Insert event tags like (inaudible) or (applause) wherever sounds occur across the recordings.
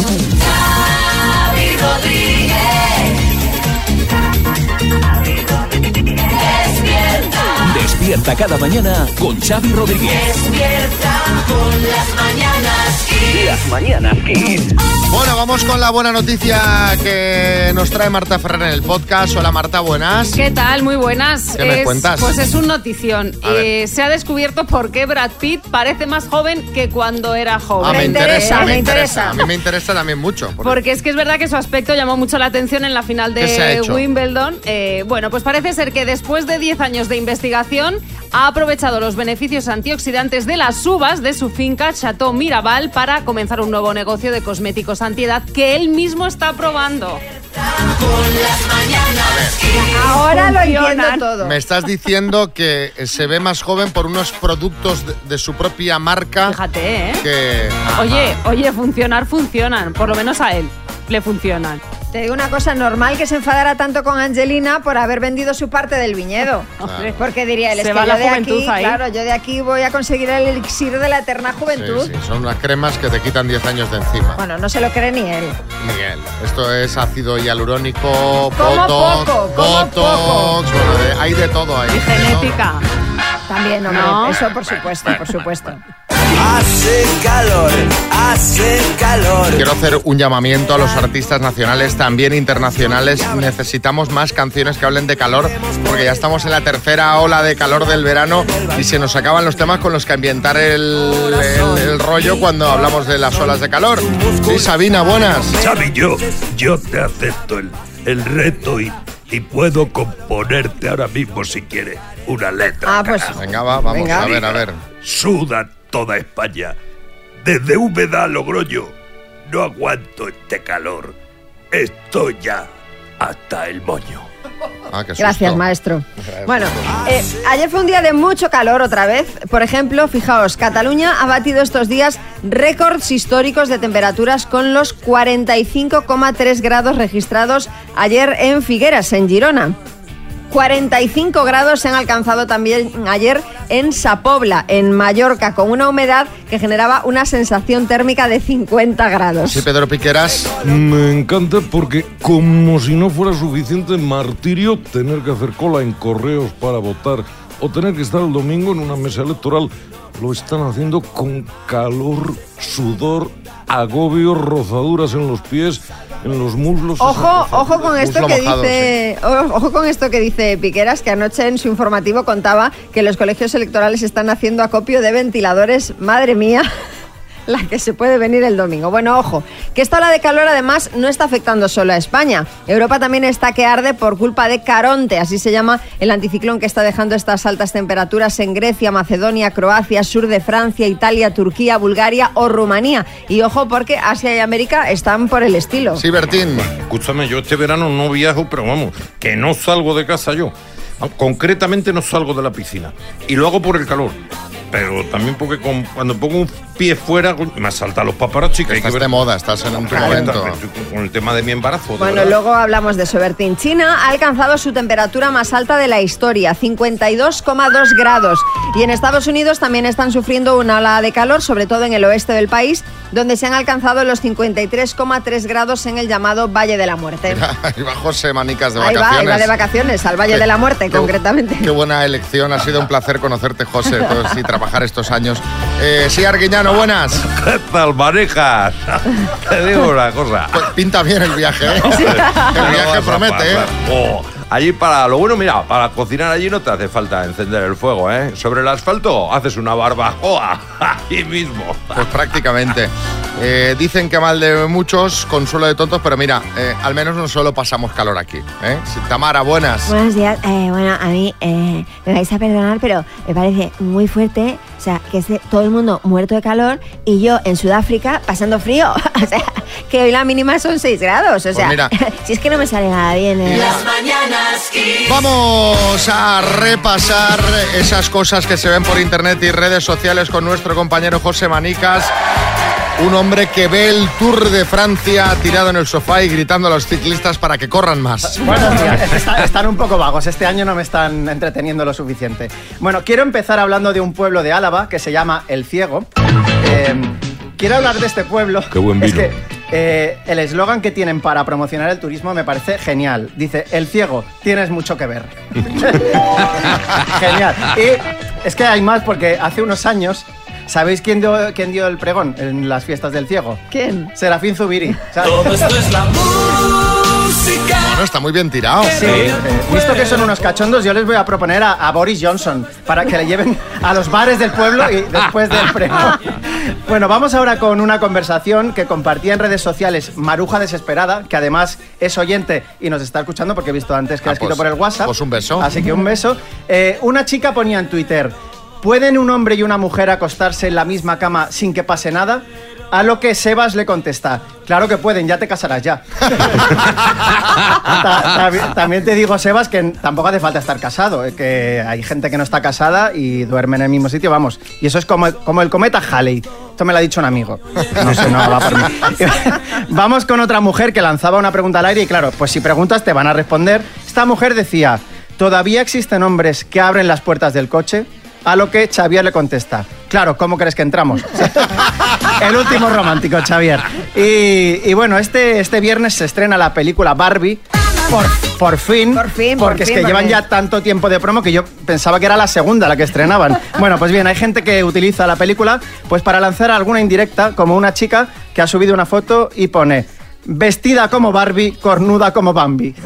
Xavi Despierta cada mañana con Xavi Rodríguez. Despierta con las mañanas Kiss. Las mañanas Kiss. Bueno, vamos con la buena noticia que nos trae Marta Ferrer en el podcast. Hola Marta, buenas. ¿Qué tal? Muy buenas. ¿Qué me cuentas? Pues es un notición. Eh, se ha descubierto por qué Brad Pitt parece más joven que cuando era joven. Ah, me interesa, me me interesa. interesa. A mí me interesa también mucho. porque- Porque es que es verdad que su aspecto llamó mucho la atención en la final ¿Qué se ha de? Wimbledon. Eh, bueno, pues parece ser que después de 10 años de investigación ha aprovechado los beneficios antioxidantes de las uvas de su finca Chateau Miraval para comenzar un nuevo negocio de cosméticos antiedad que él mismo está probando. Ahora lo entiendo todo. Me estás diciendo que se ve más joven por unos productos de, de su propia marca Fíjate, ¿eh? que... Oye, oye, funcionar funcionan, por lo menos a él le funcionan. Te digo una cosa, normal que se enfadara tanto con Angelina por haber vendido su parte del viñedo. (laughs) Porque diría él, es Se que va yo la de juventud aquí, ahí. claro, yo de aquí voy a conseguir el elixir de la eterna juventud. sí, son unas cremas que te quitan 10 años de encima. Bueno, no se lo cree ni él. Miguel, esto es ácido hialurónico, Como botox, poco, como botox, poco. bueno, de- hay de todo ahí. y todo. genética. También, hombre, No. eso por supuesto, por supuesto. Hace calor, hace calor. Quiero hacer un llamamiento a los artistas nacionales, también internacionales. Necesitamos más canciones que hablen de calor, porque ya estamos en la tercera ola de calor del verano y se nos acaban los temas con los que ambientar el, el- el rollo cuando hablamos de las olas de calor. Sí, Sabina, buenas. Xavi, yo, yo te acepto el, el reto y, y puedo componerte ahora mismo si quieres una letra. Ah, pues carajo. Venga, va, vamos, Venga. a ver, a ver. Suda toda España. Desde Úbeda a Logroño. No aguanto este calor. Estoy ya hasta el moño. Ah, Gracias, maestro. Bueno, eh, ayer fue un día de mucho calor otra vez. Por ejemplo, fijaos, Cataluña ha batido estos días récords históricos de temperaturas con los 45,3 grados registrados ayer en Figueras, en Girona. 45 grados se han alcanzado también ayer en Sapobla, en Mallorca, con una humedad que generaba una sensación térmica de 50 grados. Sí, Pedro Piqueras. Me encanta porque como si no fuera suficiente martirio tener que hacer cola en correos para votar o tener que estar el domingo en una mesa electoral, lo están haciendo con calor, sudor, agobio, rozaduras en los pies, en los muslos. Ojo, ojo con esto que dice, ojo con esto que dice Piqueras, que anoche en su informativo contaba que los colegios electorales están haciendo acopio de ventiladores. Madre mía. La que se puede venir el domingo. Bueno, ojo, que esta ola de calor además no está afectando solo a España. Europa también está que arde por culpa de Caronte, así se llama el anticiclón que está dejando estas altas temperaturas en Grecia, Macedonia, Croacia, sur de Francia, Italia, Turquía, Bulgaria o Rumanía. Y ojo porque Asia y América están por el estilo. Sí, Bertín. Escúchame, yo este verano no viajo, pero vamos, que no salgo de casa yo. Concretamente no salgo de la piscina. Y lo hago por el calor. Pero también porque con- cuando pongo un pie fuera me asaltan los paparazzi. Que hay que Estás ver de moda, estás en un Claro, momento. con- el tema de mi embarazo. de Bueno, verdad. luego hablamos de eso, Bertín. China ha alcanzado su temperatura más alta de la historia, 52,2 grados. Y en Estados Unidos también están sufriendo una ola de calor, sobre todo en el oeste del país, donde se han alcanzado los 53,3 grados en el llamado Valle de la Muerte. (laughs) Ahí va José Manicas de Ahí va, vacaciones. ahí va de vacaciones, al Valle Qué- de la Muerte, qué- concretamente. Qué buena elección, ha sido un placer conocerte, José, todos- y (laughs) trabajar estos años. Eh, sí, Arguiñano, buenas. (laughs) ¿Qué tal, manejas? Te digo una cosa. Pues pinta bien el viaje, ¿eh? El viaje promete, ¿eh? Allí para lo bueno, mira, para cocinar allí no te hace falta encender el fuego, ¿eh? Sobre el asfalto haces una barbacoa (laughs) ahí mismo. Pues prácticamente. Eh, dicen que mal de muchos, consuelo de tontos, pero mira, eh, al menos no solo pasamos calor aquí. ¿eh? Tamara, buenas. Buenos días. Eh, bueno, a mí eh, me vais a perdonar, pero me parece muy fuerte, o sea, que esté todo el mundo muerto de calor y yo en Sudáfrica pasando frío. (laughs) o sea, que hoy la mínima son 6 grados. O sea, mira. (laughs) si es que no me sale nada bien. eh. Las mañanas. Vamos a repasar esas cosas que se ven por internet y redes sociales con nuestro compañero José Manicas. Un hombre que ve el Tour de Francia tirado en el sofá y gritando a los ciclistas para que corran más. Buenos días. Está- están un poco vagos. Este año no me están entreteniendo lo suficiente. Bueno, quiero empezar hablando de un pueblo de Álava que se llama El Ciego. Eh, quiero hablar de este pueblo. Qué buen Es vino. que Eh, el eslogan que tienen para promocionar el turismo me parece genial. Dice, el ciego, tienes mucho que ver. (laughs) genial. Y es que hay más porque hace unos años, ¿sabéis quién dio, quién dio el pregón en las fiestas del ciego? ¿Quién? Serafín Zubiri. ¿sabes? Todo esto es la música. Bueno, está muy bien tirado. Sí, eh, visto que son unos cachondos, yo les voy a proponer a, a Boris Johnson para que le lleven a los bares del pueblo y después del pregón. (laughs) Bueno, vamos ahora con una conversación que compartía en redes sociales Maruja Desesperada, que además es oyente y nos está escuchando porque he visto antes que Ah, ha escrito pues- por el WhatsApp. pues un beso. Así que un beso. Eh, una chica ponía en Twitter, ¿pueden un hombre y una mujer acostarse en la misma cama sin que pase nada? A lo que Sebas le contesta, claro que pueden, ya te casarás ya. Ta- ta- También te digo, Sebas, que tampoco hace falta estar casado, eh, que hay gente que no está casada y duerme en el mismo sitio, vamos. Y eso es como, como el cometa Halley. Esto me lo ha dicho un amigo. No sé, no va por mí. (laughs) Vamos con otra mujer que lanzaba una pregunta al aire y claro, pues si preguntas te van a responder. Esta mujer decía, ¿todavía existen hombres que abren las puertas del coche? A lo que Xavier le contesta, claro, ¿cómo crees que entramos? (laughs) El último romántico, Xavier. Y, y bueno, este, este viernes se estrena la película Barbie. Por, por fin. Por fin, por Porque es fin, que llevan ya tanto tiempo de promo que yo pensaba que era la segunda la que estrenaban. (laughs) Bueno, pues bien, hay gente que utiliza la película pues para lanzar alguna indirecta, como una chica que ha subido una foto y pone vestida como Barbie, cornuda como Bambi. (laughs)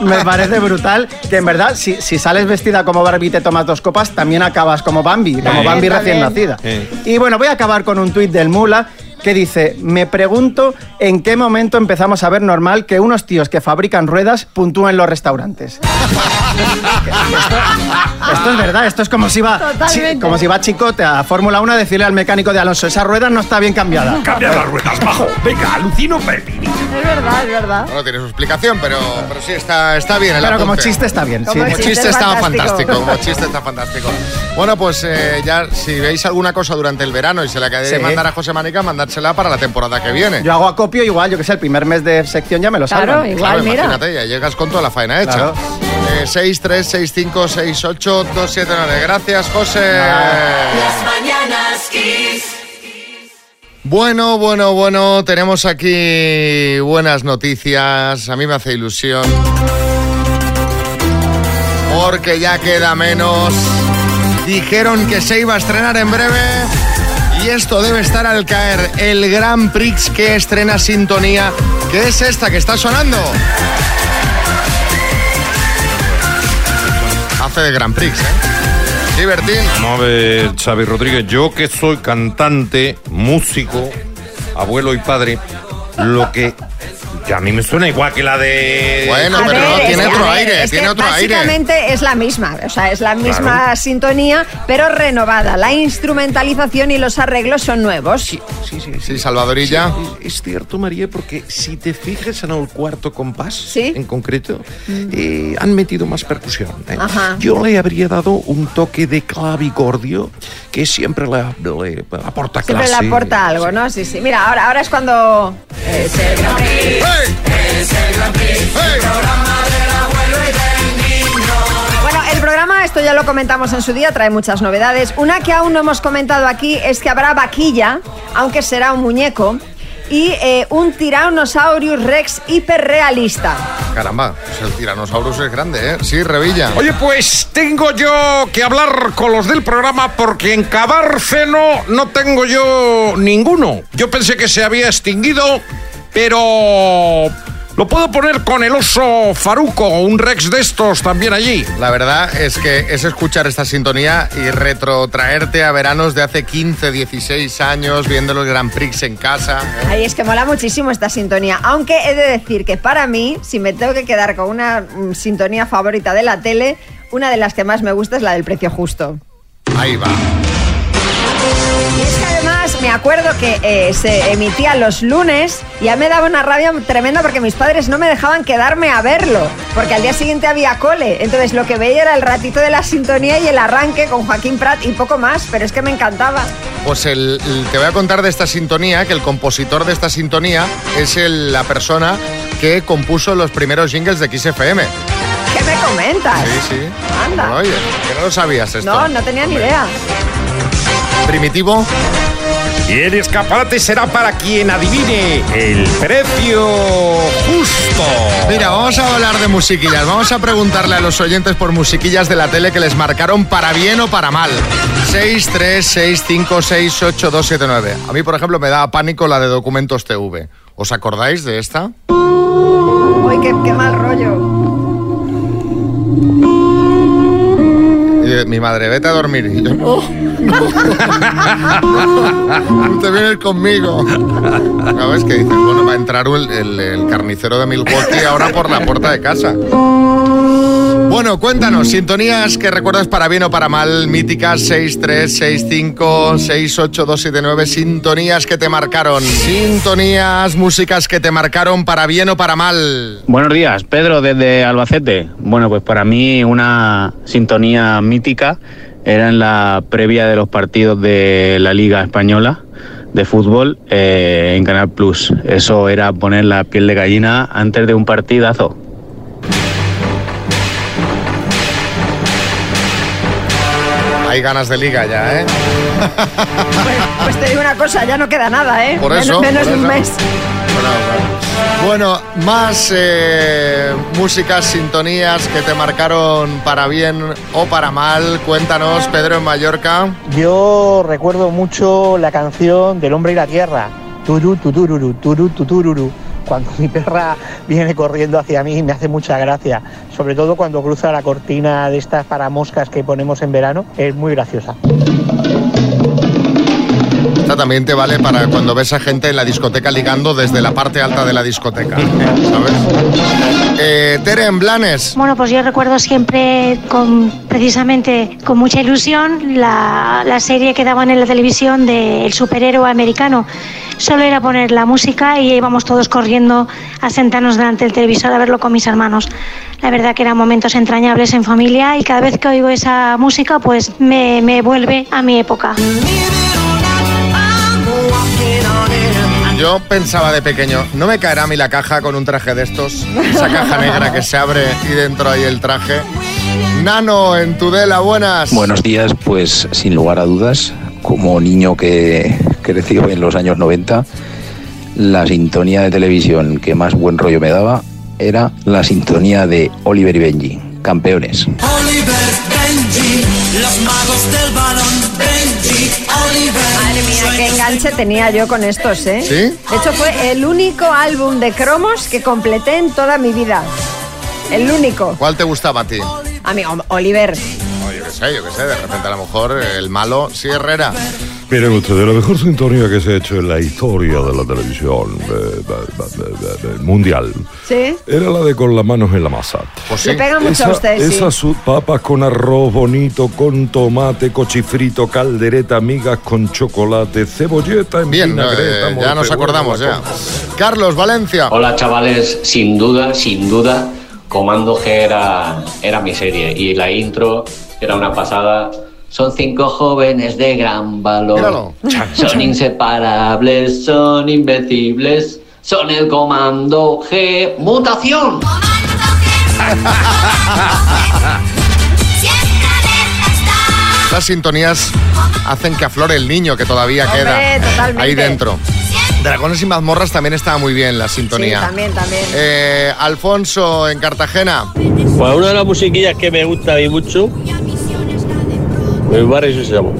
Me parece brutal que en verdad, si, si sales vestida como Barbie y te tomas dos copas, también acabas como Bambi, como. Bambi recién nacida. Y bueno, voy a acabar con un tuit del Mula que dice, me pregunto en qué momento empezamos a ver normal que unos tíos que fabrican ruedas puntúen los restaurantes. (laughs) esto, esto es verdad, esto es como si va, chi- como si va Chicote a Fórmula 1 a decirle al mecánico de Alonso, esa rueda no está bien cambiada. Cambia las ruedas, bajo. Venga, alucino Pepini. Es verdad, es verdad. No tiene su explicación, pero, pero sí, está, está bien el Pero como apunte. chiste está bien. sí. Como Como chiste chiste es está fantástico. fantástico. como chiste está fantástico. Bueno, pues eh, ya si veis alguna cosa durante el verano y se la queréis Sí. mandar a José Manica, para la temporada que viene. Yo hago acopio igual, yo que sé, el primer mes de sección ya me lo Claro, salvan. igual, Claro, mira. imagínate, ya llegas con toda la faena hecha. Claro. Eh, 6, 3, 6, 5, 6, 8, 2, 7, 9. Gracias, José. Las mañanas Kiss. Bueno, bueno, bueno, tenemos aquí buenas noticias. A mí me hace ilusión. Porque ya queda menos. Dijeron que se iba a estrenar en breve. Y esto debe estar al caer. El Grand Prix que estrena Sintonía. que es esta que está sonando? Hace de Grand Prix, ¿eh? Sí, Bertín. Vamos a ver, Xavi Rodríguez, yo que soy cantante, músico, abuelo y padre, lo que a mí me suena igual que la de... Bueno, A pero ver, no, es tiene que- otro aire, es que tiene otro aire. Básicamente es la misma, o sea, es la misma sintonía, pero renovada. La instrumentalización y los arreglos son nuevos. Sí, sí, sí. Sí, Salvadorilla. Es cierto, María, porque si te fijas en el cuarto compás, Sí. en concreto, eh, han metido más percusión. ¿eh? Ajá. Yo le habría dado un toque de clavicordio que siempre le, le aporta Siempre clase. le aporta algo, ¿no? Sí, sí. Mira, ahora, ahora es cuando... Es el Gran Prix. ¡Hey! ¡Hey! Bueno, el programa, esto ya lo comentamos en su día, trae muchas novedades. Una que aún no hemos comentado aquí es que habrá vaquilla, aunque será un muñeco, y eh, un Tyrannosaurus Rex hiperrealista. Caramba, pues el Tyrannosaurus es grande, ¿eh? Sí, Revilla. Oye, pues tengo yo que hablar con los del programa porque en Cabárceno no tengo yo ninguno. Yo pensé que se había extinguido, pero lo puedo poner con el oso Faruco, un Rex de estos también allí. La verdad es que es escuchar esta sintonía y retrotraerte a veranos de hace 15, 16 años, viendo los Grand Prix en casa. ¿eh? Ay, es que mola muchísimo esta sintonía. Aunque he de decir que para mí, si me tengo que quedar con una mm, sintonía favorita de la tele, una de las que más me gusta es la del precio justo. Ahí va. Y es que además me acuerdo que eh, se emitía los lunes y ya me daba una rabia tremenda porque mis padres no me dejaban quedarme a verlo, porque al día siguiente había cole. Entonces lo que veía era el ratito de la sintonía y el arranque con Joaquín Prat y poco más, pero es que me encantaba. Pues el, el- te voy a contar de esta sintonía, que el compositor de esta sintonía es el- la persona que compuso los primeros jingles de XFM. ¿Qué me comentas? Sí, sí. Anda. Oye, que no lo sabías esto. No, no tenía ni idea. Primitivo. Y el escaparate será para quien adivine el precio justo. Mira, vamos a hablar de musiquillas. Vamos a preguntarle a los oyentes por musiquillas de la tele que les marcaron para bien o para mal. 6, 3, 6, 5, 6, 8, 2, 7, 9. A mí, por ejemplo, me da pánico la de Documentos TV. ¿Os acordáis de esta? Uy, qué, qué mal rollo. Y mi madre, vete a dormir. Y yo, no. (laughs) Te vienes conmigo. ¿Sabes qué dices? Bueno, va a entrar el, el- el carnicero de Milwaukee ahora por la puerta de casa. Bueno, cuéntanos, sintonías que recuerdas para bien o para mal, míticas 6, 3, 6, 5, 6, 8, 2, 7, 9, sintonías que te marcaron, sintonías, músicas que te marcaron para bien o para mal. Buenos días, Pedro desde Albacete. Bueno, pues para mí una sintonía mítica era en la previa de los partidos de la Liga Española de fútbol eh, en Canal Plus. Eso era poner la piel de gallina antes de un partidazo. Hay ganas de liga ya, ¿eh? Pues te digo una cosa, ya no queda nada, ¿eh? Por menos eso, menos por de un mes. Bueno, más eh, músicas, sintonías que te marcaron para bien o para mal. Cuéntanos, Pedro en Mallorca. Yo recuerdo mucho la canción del hombre y la tierra. Turu, turu. Cuando mi perra viene corriendo hacia mí me hace mucha gracia. Sobre todo cuando cruza la cortina de estas para moscas que ponemos en verano. Es muy graciosa. Esta también te vale para cuando ves a gente en la discoteca ligando desde la parte alta de la discoteca. ¿Sabes? Tere en Blanes. Bueno, pues yo recuerdo siempre con precisamente con mucha ilusión la, la serie que daban en la televisión del superhéroe americano. Solo era poner la música y íbamos todos corriendo a sentarnos delante del televisor a verlo con mis hermanos. La verdad que eran momentos entrañables en familia y cada vez que oigo esa música pues me, me vuelve a mi época. Yo pensaba de pequeño, ¿no me caerá a mí la caja con un traje de estos? Esa caja negra que se abre y dentro hay el traje. Nano, en Tudela, buenas. Buenos días, pues sin lugar a dudas, como niño que creció en los años 90, la sintonía de televisión que más buen rollo me daba era la sintonía de Oliver y Benji, campeones. Oliver, Benji, los magos Oliver. Madre mía, qué enganche tenía yo con estos, ¿eh? ¿Sí? De hecho, fue el único álbum de cromos que completé en toda mi vida. El único. ¿Cuál te gustaba a ti? A mí, Oliver. Yo qué sé, yo qué sé, de repente a lo mejor el malo, sí, Herrera. Miren ustedes, la mejor sintonía que se ha hecho en la historia de la televisión eh, mundial ¿Sí? era la de con las manos en la masa. Pues Le pega mucho a usted, sí. Esas su- papas con arroz bonito, con tomate, cochifrito, caldereta, migas con chocolate, cebolleta en Bien, vinagreta, eh, ya nos acordamos ya. Carlos, Valencia. Hola chavales, sin duda, sin duda, Comando G era, era mi serie y la intro era una pasada. Son cinco jóvenes de gran valor. Míralo. (laughs) Son inseparables, son invencibles, son el Comando G. ¡Mutación! (laughs) Las sintonías hacen que aflore el niño que todavía Hombre, queda totalmente. ahí dentro. Dragones y mazmorras también estaba muy bien la sintonía. Sí, también, también. Eh, Alfonso, en Cartagena. Pues una de las musiquillas que me gusta a mí mucho, mi barrio se llama.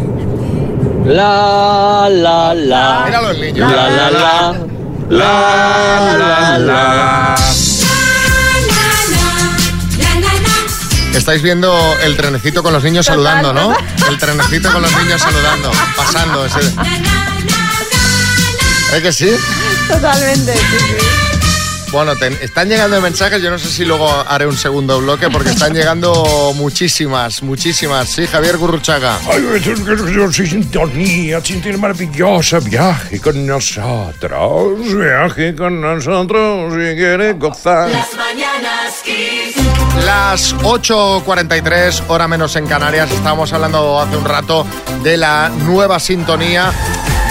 La, la, la. El niño. La, la, la. La, la, la. Estáis viendo el trenecito con los niños saludando, ¿no? (laughs) El trenecito con los niños saludando, pasando ese. ¿Es que sí? Totalmente, sí, sí. Bueno, te- están llegando mensajes, yo no sé si luego haré un segundo bloque porque están llegando muchísimas, muchísimas. Sí, Javier Gurruchaga. Ay, soy sintonía, sintonía maravillosa. Viaje con nosotros, viaje con nosotros si quiere gozar. Las mañanas. Las 8.43, hora menos en Canarias. Estábamos hablando hace un rato de la nueva sintonía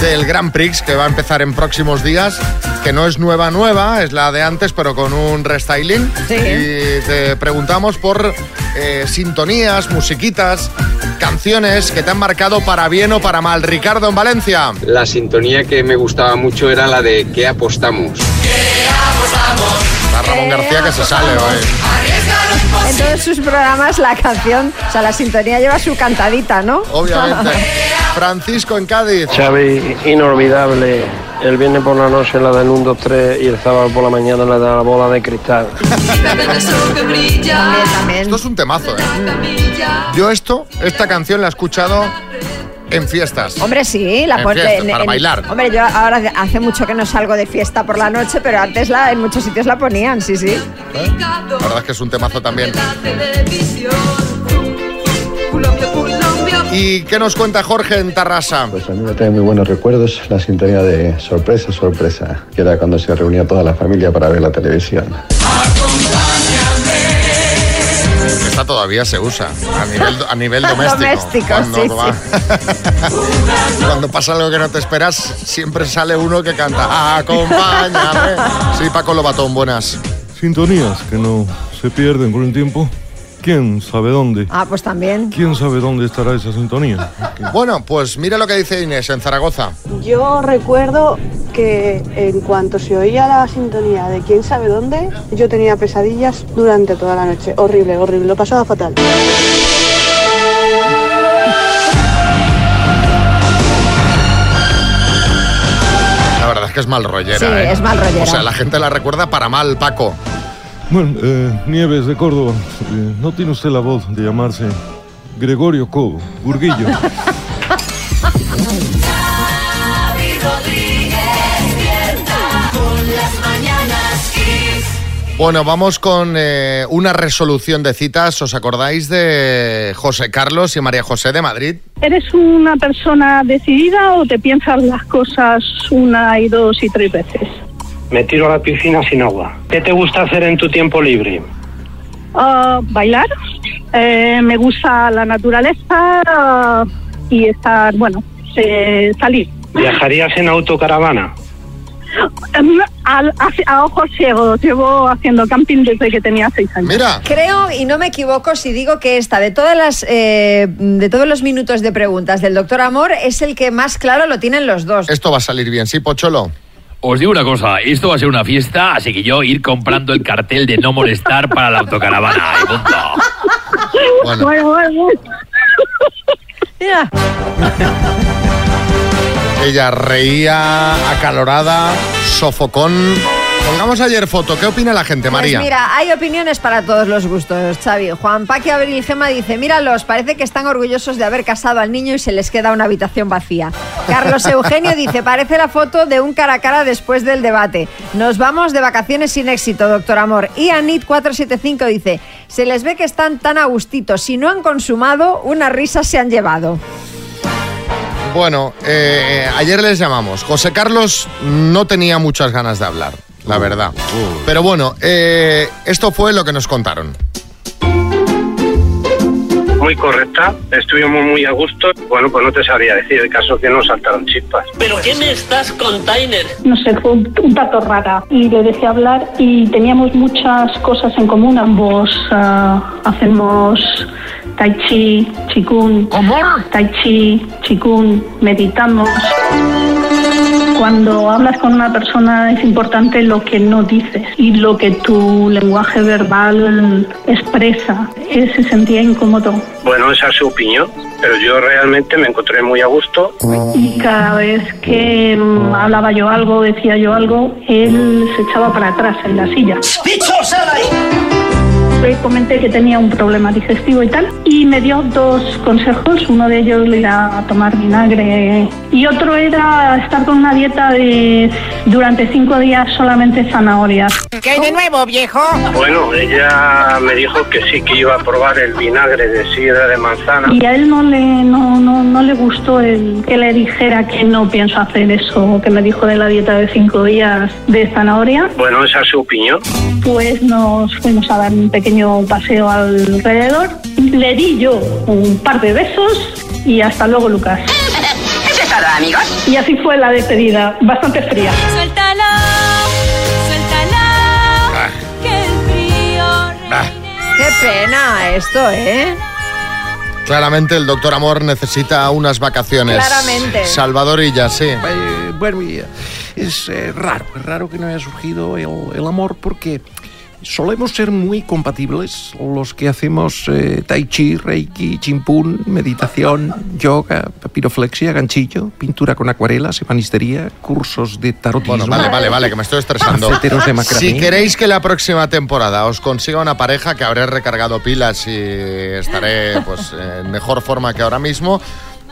del Grand Prix que va a empezar en próximos días, que no es nueva nueva, es la de antes, pero con un restyling. Sí. Y te preguntamos por eh, sintonías, musiquitas, canciones que te han marcado para bien o para mal. Ricardo en Valencia. La sintonía que me gustaba mucho era la de ¿Qué apostamos? Está Ramón García que se sale hoy. En todos sus programas la canción, o sea, la sintonía lleva su cantadita, ¿no? Obviamente. (laughs) Francisco en Cádiz. Xavi, inolvidable. El viernes por la noche la del 1, 2, 3 y el sábado por la mañana la de la bola de cristal. Esto es un temazo, ¿eh? Yo esto, esta canción la he escuchado en fiestas. Hombre, sí, la En fiestas, para bailar. Hombre, yo ahora hace mucho que no salgo de fiesta por la noche, pero antes la, en muchos sitios la ponían, sí, sí. La verdad es que es un temazo también. ¿Y qué nos cuenta Jorge en Tarrasa? Pues a mí me trae muy buenos recuerdos la sintonía de Sorpresa, Sorpresa, que era cuando se reunía toda la familia para ver la televisión. Esta todavía se usa a nivel, a nivel (laughs) doméstico. Doméstico, cuando, sí, va- (laughs) cuando pasa algo que no te esperas, siempre sale uno que canta Acompáñame. Sí, Paco Lobatón, buenas. Sintonías que no se pierden con el tiempo. ¿Quién sabe dónde? Ah, pues también. ¿Quién sabe dónde estará esa sintonía? Bueno, pues mira lo que dice Inés en Zaragoza. Yo recuerdo que en cuanto se oía la sintonía de quién sabe dónde, yo tenía pesadillas durante toda la noche. Horrible, horrible, lo pasaba fatal. La verdad es que es mal rollera. Sí, ¿eh? es mal rollera. O sea, la gente la recuerda para mal, Paco. Bueno, eh, Nieves de Córdoba, eh, ¿no tiene usted la voz de llamarse Gregorio Cobo, Burguillo? Bueno, vamos con eh, una resolución de citas. ¿Os acordáis de José Carlos y María José de Madrid? ¿Eres una persona decidida o te piensas las cosas una y dos y tres veces? Me tiro a la piscina sin agua. ¿Qué te gusta hacer en tu tiempo libre? Ah, bailar, eh, me gusta la naturaleza y estar, bueno, eh, salir. ¿Viajarías en autocaravana? Em, al- a, a ojos ciegos, llevo haciendo camping desde que tenía seis años. Mira. Creo, y no me equivoco si digo que esta, de todas las, eh, de todos los minutos de preguntas del doctor Amor, es el que más claro lo tienen los dos. Esto va a salir bien, ¿sí, Pocholo? Os digo una cosa, esto va a ser una fiesta, así que yo ir comprando el cartel de no molestar para la autocaravana. y punto. Bueno. Bueno, bueno, bueno. Mira. Ella reía, acalorada, sofocón. Pongamos ayer foto. ¿Qué opina la gente, María? Pues mira, hay opiniones para todos los gustos, Xavi. Juan Paqui Abril Gema dice, míralos, parece que están orgullosos de haber casado al niño y se les queda una habitación vacía. Carlos (laughs) Eugenio dice, parece la foto de un cara a cara después del debate. Nos vamos de vacaciones sin éxito, doctor Amor. Y Anit475 dice, se les ve que están tan a gustito. Si no han consumado, una risa se han llevado. Bueno, eh, ayer les llamamos. José Carlos no tenía muchas ganas de hablar, la verdad. Pero bueno, eh, esto fue lo que nos contaron. Muy correcta, estuvimos muy a gusto. Bueno, pues no te sabría decir, el caso que nos saltaron chispas. ¿Pero qué me estás container? No sé, fue un, un tato rara y le dejé hablar y teníamos muchas cosas en común. Ambos ah, hacemos tai chi, chikun. ¿Cómo? Tai chi, chikun, meditamos. Cuando hablas con una persona es importante lo que no dices y lo que tu lenguaje verbal expresa. Él se sentía incómodo Bueno, esa es su opinión, pero yo realmente me encontré muy a gusto. y cada vez que mm, hablaba yo algo, decía yo algo, él se echaba para atrás en la silla. ¡Bicho, sal ahí! Le comenté que tenía un problema digestivo y tal, y me dio dos consejos. Uno de ellos era tomar vinagre y otro era estar con una dieta de durante cinco días solamente zanahorias. ¿Qué hay de nuevo, viejo? Bueno, ella me dijo que sí que iba a probar el vinagre de sidra de manzana. Y a él no le, no, no, no le gustó el que le dijera que no pienso hacer eso, que me dijo de la dieta de cinco días de zanahoria. Bueno, esa es su opinión. Pues nos fuimos a dar un pequeño paseo alrededor. Le di yo un par de besos y hasta luego, Lucas. ¿Eso es todo, amigos? Y así fue la despedida, bastante fría. Suéltalo, suéltalo, que el frío Ah, Qué pena esto, ¿eh? Claramente el doctor Amor necesita unas vacaciones. Claramente. Salvadorilla, sí. Eh, bueno, y, eh, es eh, raro, es raro que no haya surgido el, el amor porque solemos ser muy compatibles los que hacemos eh, tai chi, reiki, chimpún, meditación, yoga, papiroflexia, ganchillo, pintura con acuarelas, ebanistería, cursos de tarotismo. Bueno, vale, vale, vale, que me estoy estresando. Si queréis que la próxima temporada os consiga una pareja que habré recargado pilas y estaré pues en mejor forma que ahora mismo,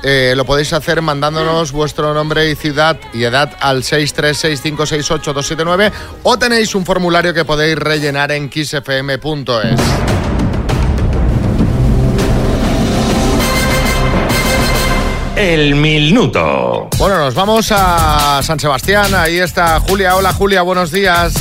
eh, lo podéis hacer mandándonos vuestro nombre y ciudad y edad al 636568279 o tenéis un formulario que podéis rellenar en kissfm.es. El minuto. Bueno, nos vamos a San Sebastián. Ahí está Julia. Hola Julia, buenos días.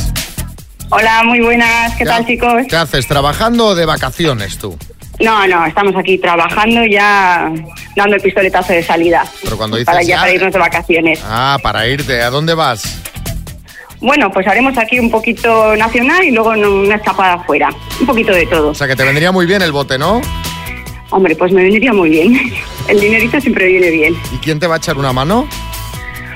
Hola, muy buenas. ¿Qué tal, chicos? ¿Qué haces? ¿Trabajando o de vacaciones tú? No, no, estamos aquí trabajando ya dando el pistoletazo de salida Pero cuando dices para ya para irnos de vacaciones. Ah, para irte. ¿A dónde vas? Bueno, pues haremos aquí un poquito nacional y luego una escapada afuera. Un poquito de todo. O sea, que te vendría muy bien el bote, ¿no? Hombre, pues me vendría muy bien. (laughs) El dinerito siempre viene bien. ¿Y quién te va a echar una mano?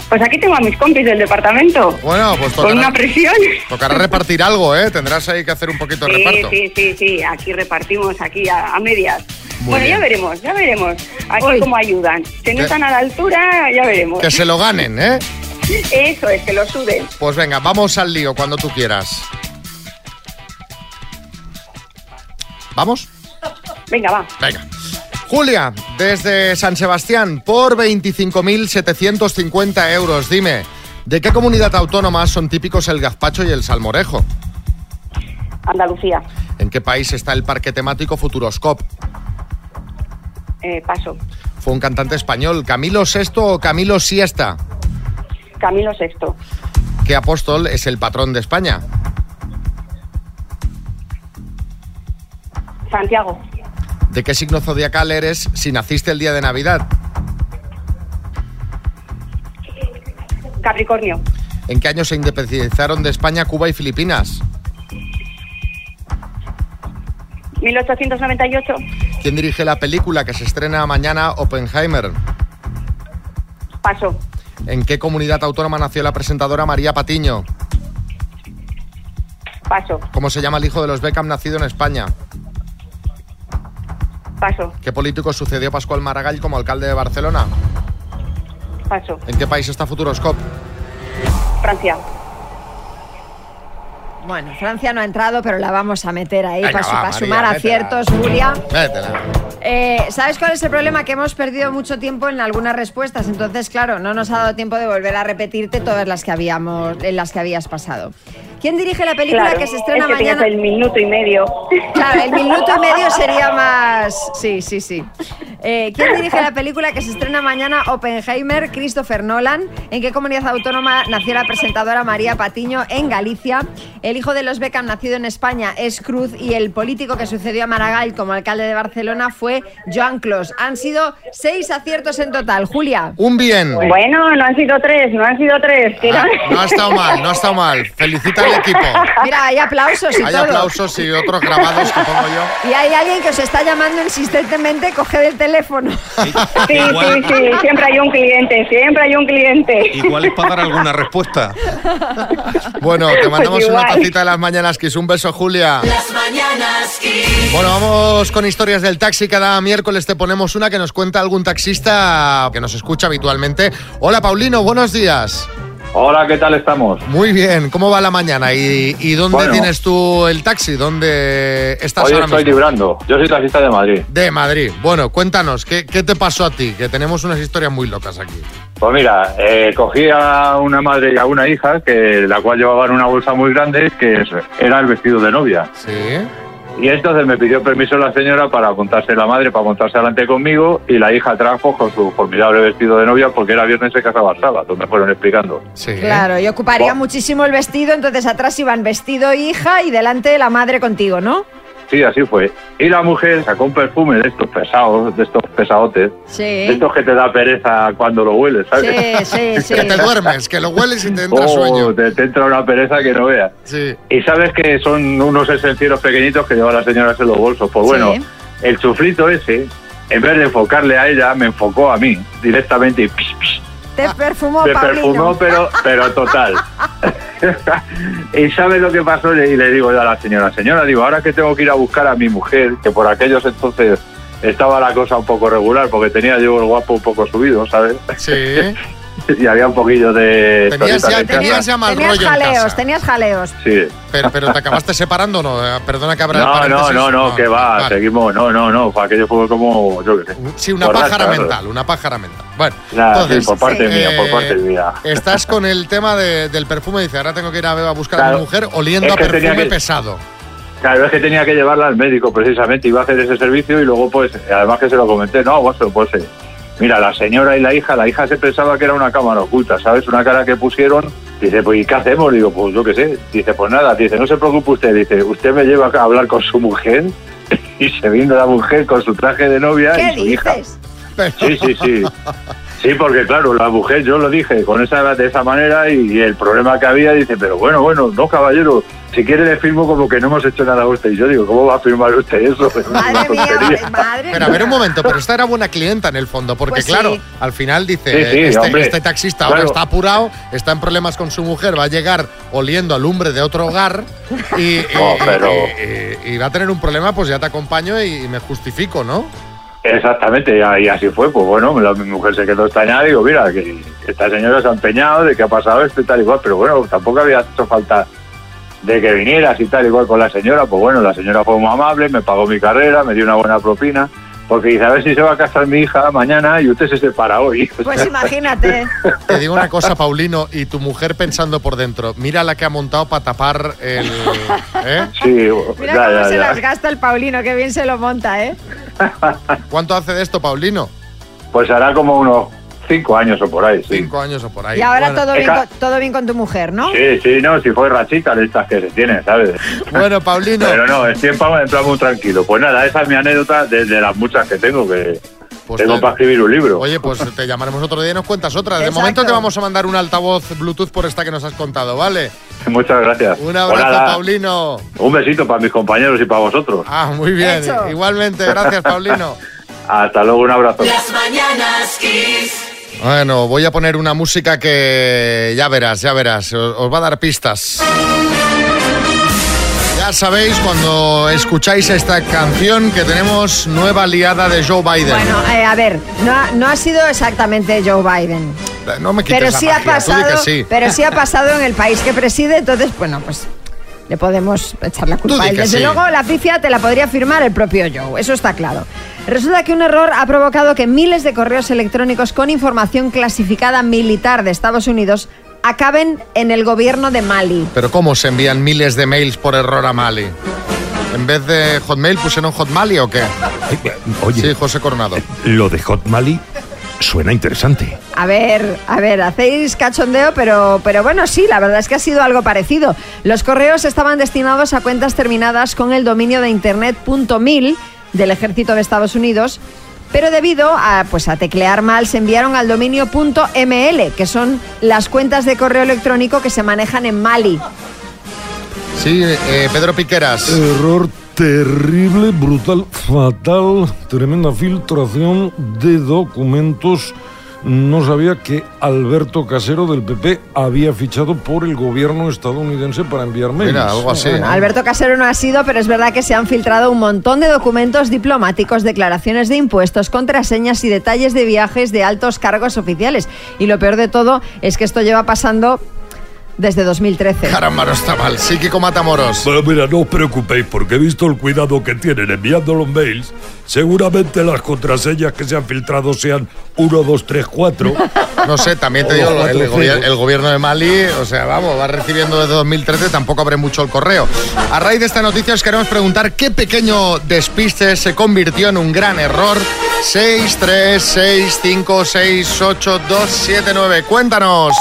Pues aquí tengo a mis compis del departamento. Bueno, pues Con tocará, una presión. tocará repartir algo, ¿eh? Tendrás ahí que hacer un poquito de Sí, reparto. sí, sí, sí. Aquí repartimos, aquí a, a medias. Muy bueno, bien. ya veremos, ya veremos. Aquí cómo ayudan. Si no Que- están a la altura, ya veremos. Que se lo ganen, ¿eh? Eso es, que lo suden. Pues venga, vamos al lío cuando tú quieras. ¿Vamos? Venga, va. Venga. Julia, desde San Sebastián, por 25.750 euros, dime, ¿de qué comunidad autónoma son típicos el gazpacho y el salmorejo? Andalucía. ¿En qué país está el parque temático Futuroscope? Eh, paso. ¿Fue un cantante español, Camilo VI o Camilo Siesta? Camilo Sexto. ¿Qué apóstol es el patrón de España? Santiago. ¿De qué signo zodiacal eres si naciste el día de Navidad? Capricornio. ¿En qué año se independizaron de España, Cuba y Filipinas? 1898. ¿Quién dirige la película que se estrena mañana, Oppenheimer? Paso. ¿En qué comunidad autónoma nació la presentadora María Patiño? Paso. ¿Cómo se llama el hijo de los Beckham nacido en España? Paso. ¿Qué político sucedió a Pascual Maragall como alcalde de Barcelona? Paso. ¿En qué país está Futuroscope? Francia. Bueno, Francia no ha entrado, pero la vamos a meter ahí para, va, para María, sumar métela. aciertos, Julia. Métela. Eh, ¿Sabes cuál es el problema? Que hemos perdido mucho tiempo en algunas respuestas, entonces, claro, no nos ha dado tiempo de volver a repetirte todas las que habíamos, en las que habías pasado. ¿Quién dirige la película Claro, que se estrena es que mañana? el minuto y medio. Claro, el minuto y medio (laughs) sería más. Sí, sí, sí. Eh, ¿Quién dirige la película que se estrena mañana? Oppenheimer, Christopher Nolan. ¿En qué comunidad autónoma nació la presentadora María Patiño? En Galicia. El hijo de los Beckham, nacido en España, es Cruz. Y el político que sucedió a Maragall como alcalde de Barcelona fue Joan Clos. Han sido seis aciertos en total. Julia. Un bien. Bueno, no han sido tres, no han sido tres. Ah, no ha estado mal, no ha estado mal. Felicita al equipo. Mira, hay aplausos y Hay todo. aplausos y otros grabados que pongo yo. Y hay alguien que os está llamando insistentemente, coged el teléfono. Sí, sí, sí, siempre hay un cliente, siempre hay un cliente. Igual es para dar alguna respuesta. Bueno, te mandamos Pues una igual. tacita de las mañanas, Kiss. Un beso, Julia. Las mañanas Kiss. Bueno, vamos con historias del taxi. Cada miércoles te ponemos una que nos cuenta algún taxista que nos escucha habitualmente. Hola, Paulino, buenos días. Hola, ¿qué tal estamos? Muy bien, ¿cómo va la mañana? ¿Y, y dónde Bueno. tienes tú el taxi? ¿Dónde estás Hoy ahora estoy mismo? librando. Yo soy taxista de Madrid. De Madrid. Bueno, cuéntanos, ¿qué, qué te pasó a ti? Que tenemos unas historias muy locas aquí. Pues mira, eh, cogí a una madre y a una hija, que la cual llevaban una bolsa muy grande, que era el vestido de novia. Sí. Y entonces me pidió permiso la señora para montarse la madre, para montarse adelante conmigo, y la hija trajo con su formidable vestido de novia, porque era viernes se casaba el sábado, me fueron explicando. Sí. Claro, y ocuparía muchísimo el vestido, entonces atrás iban vestido hija y delante la madre contigo, ¿no? Sí, así fue. Y la mujer sacó un perfume de estos pesados, de estos pesadotes, de Sí. estos que te da pereza cuando lo hueles, ¿sabes? Sí, sí, (laughs) sí. Que te duermes, que lo hueles y te entra Oh, sueño. Te, te entra una pereza que no veas. Sí. Y sabes que son unos esencieros pequeñitos que lleva la señora en los bolsos. Pues bueno, Sí. el chuflito ese en vez de enfocarle a ella, me enfocó a mí directamente y psh, psh, Te perfumó, me Paulino. perfumó, pero, pero total. (laughs) y ¿sabe lo que pasó? Y le digo yo a la señora, señora, digo, ahora que tengo que ir a buscar a mi mujer, que por aquellos entonces estaba la cosa un poco regular, porque tenía yo el guapo un poco subido, ¿sabes? Sí. (laughs) (laughs) y había un poquillo de... Tenías ya- tenías ya mal Tenías rollo en jaleos, casa. tenías jaleos. Sí. Pero, pero te acabaste (laughs) separando o no? Eh, Perdona que el No, no, paréntesis. no, no, que va, vale. seguimos, no, no, no, fue aquello fue como, yo qué sé. Sí, una Borracha, pájara claro. mental, una pájara mental. Bueno, Nada, sí, por parte mía, por eh, parte mía. Estás con el tema de- del perfume, dice, ahora tengo que ir a, a buscar a mi mujer oliendo Es a perfume que- pesado. Claro, es que tenía que llevarla al médico precisamente, iba a hacer ese servicio y luego pues, además que se lo comenté, no, pues, pues eh, mira, la señora y la hija, la hija se pensaba que era una cámara oculta, ¿sabes? Una cara que pusieron, dice, pues ¿y qué hacemos? Digo, pues yo qué sé, dice, pues nada, dice, no se preocupe usted, dice, usted me lleva a hablar con su mujer (laughs) y se vino la mujer con su traje de novia ¿Qué y su hija. Sí, sí, sí. (laughs) Sí, porque claro, la mujer, yo lo dije con esa de esa manera y, el problema que había, dice, pero bueno, bueno, no, caballero, si quiere le firmo como que no hemos hecho nada a usted. Y yo digo, ¿cómo va a firmar usted eso? (laughs) Es una Madre mía, tontería. madre Pero a ver un momento, pero esta era buena clienta en el fondo, porque Pues sí. claro, al final dice, Sí, sí, este, hombre. este taxista ahora está apurado, está en problemas con su mujer, va a llegar oliendo a lumbre de otro hogar y, y- No, pero- y- y- y va a tener un problema, pues ya te acompaño y me justifico, ¿no? Exactamente, y así fue. Pues bueno, la, mi mujer se quedó extrañada y digo, mira, que esta señora se ha empeñado de que ha pasado esto y tal igual, pero bueno, tampoco había hecho falta de que vinieras y tal igual con la señora. Pues bueno, la señora fue muy amable, me pagó mi carrera, me dio una buena propina, porque dice, a ver si se va a casar mi hija mañana y usted se separa hoy. (laughs) Pues imagínate. Te digo una cosa, Paulino, y tu mujer pensando por dentro, mira la que ha montado para tapar el... (laughs) ¿eh? Sí, Mira ya, cómo ya, se ya. las gasta el Paulino, qué bien se lo monta, ¿eh? ¿Cuánto hace de esto, Paulino? Pues hará como unos cinco años o por ahí, sí. Cinco años o por ahí. Y ahora Bueno, todo, bien con, todo bien con tu mujer, ¿no? Sí, sí, no, si fue rachita de estas que se tienen, ¿sabes? (laughs) Bueno, Paulino. Pero no, es tiempo en plan muy tranquilo. Pues nada, esa es mi anécdota de, de las muchas que tengo, que Pues tengo te- para escribir un libro. Oye, pues te llamaremos otro día y nos cuentas otra. De Exacto. momento te vamos a mandar un altavoz Bluetooth por esta que nos has contado, ¿vale? (laughs) Muchas gracias. Un Pues abrazo, Paulino. Un besito para mis compañeros y para vosotros. Ah, muy bien. Hecho. Igualmente, gracias, Paulino. (laughs) Hasta luego, un abrazo. Las mañanas Kiss. Bueno, voy a poner una música que ya verás, ya verás, os, os va a dar pistas. Ya sabéis cuando escucháis esta canción que tenemos nueva liada de Joe Biden. Bueno, eh, a ver, no ha, no ha sido exactamente Joe Biden. no me quites Pero sí ha magia, pasado, sí. pero sí ha (laughs) pasado en el país que preside, entonces, bueno, pues le podemos echar la culpa. a él. Desde sí. luego, la pifia te la podría firmar el propio Joe, eso está claro. Resulta que un error ha provocado que miles de correos electrónicos con información clasificada militar de Estados Unidos acaben en el gobierno de Mali. Pero ¿cómo se envían miles de mails por error a Mali? ¿En vez de Hotmail pusieron Hotmali o qué? Oye, Sí, José Coronado. lo de Hot Mali suena interesante. A ver, a ver, hacéis cachondeo, pero, pero bueno, sí, la verdad es que ha sido algo parecido. Los correos estaban destinados a cuentas terminadas con el dominio de internet .mil del ejército de Estados Unidos, pero debido a, pues, a teclear mal se enviaron al dominio .ml, que son las cuentas de correo electrónico que se manejan en Mali. Sí, eh, Pedro Piqueras. Error terrible, brutal, fatal, tremenda filtración de documentos. No sabía que Alberto Casero del PP había fichado por el gobierno estadounidense para enviar mails. Mira, algo así. Bueno, ¿eh? Alberto Casero no ha sido, pero es verdad que se han filtrado un montón de documentos diplomáticos, declaraciones de impuestos, contraseñas y detalles de viajes de altos cargos oficiales. Y lo peor de todo es que esto lleva pasando desde 2013. Caramba, no está mal. Psíquico Matamoros. Bueno, mira, no os preocupéis porque he visto el cuidado que tienen enviando los mails. Seguramente las contraseñas que se han filtrado sean 1, 2, 3, 4. No sé, también te digo, el, gobier- el gobierno de Mali, o sea, vamos, va recibiendo desde 2013, tampoco abre mucho el correo. A raíz de esta noticia os queremos preguntar qué pequeño despiste se convirtió en un gran error. 6, 3, 6, 5, 6, 8, 2, 7, 9. Cuéntanos.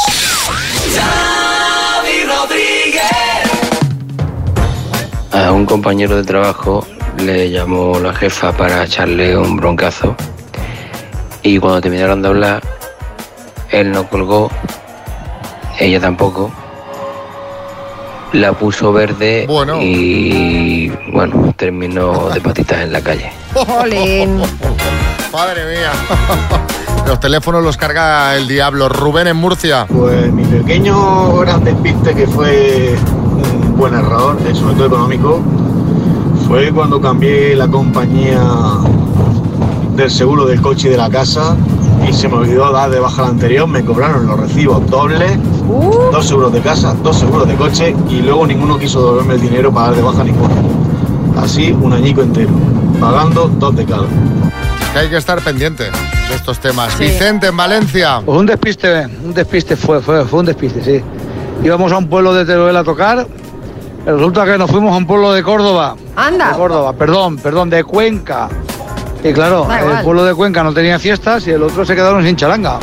Un compañero de trabajo le llamó la jefa para echarle un broncazo y cuando terminaron de hablar, él no colgó, ella tampoco. La puso verde Bueno. y bueno, terminó de patitas en la calle. (laughs) Madre mía. (laughs) Los teléfonos los carga el diablo. Rubén en Murcia. Pues mi pequeño gran despiste, que fue buen error, eh, sobre todo económico, fue cuando cambié la compañía del seguro del coche y de la casa y se me olvidó dar de baja la anterior, me cobraron los recibos dobles, dos seguros de casa, dos seguros de coche y luego ninguno quiso devolverme el dinero para dar de baja ninguno. Así un añico entero, pagando dos de cada. Que hay que estar pendiente de estos temas. Vicente en Valencia. Pues un despiste, un despiste fue, fue, fue un despiste, sí. Íbamos a un pueblo de Teruel a tocar, resulta que nos fuimos a un pueblo de Córdoba. Anda. De Córdoba, perdón, perdón, de Cuenca. Y claro, Da el igual. pueblo de Cuenca no tenía fiestas y el otro se quedaron sin charanga.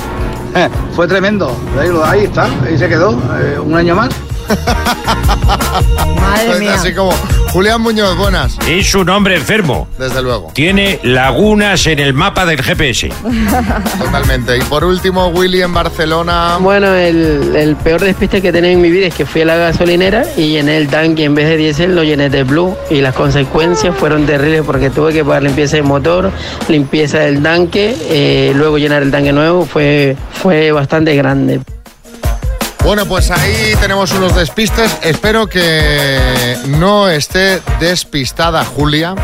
(laughs) Fue tremendo. Ahí, ahí está, ahí se quedó, eh, un año más. (laughs) Madre mía. Así como Julián Muñoz, buenas. Es un hombre enfermo. Desde luego. Tiene lagunas en el mapa del GPS. Totalmente. Y por último, Willy en Barcelona. Bueno, el, el peor despiste que he tenido en mi vida es que fui a la gasolinera y llené el tanque en vez de diésel lo llené de blue y las consecuencias fueron terribles porque tuve que pagar limpieza de motor, limpieza del tanque, eh, luego llenar el tanque nuevo fue, fue bastante grande. Bueno, pues ahí tenemos unos despistes. Espero que no esté despistada Julia,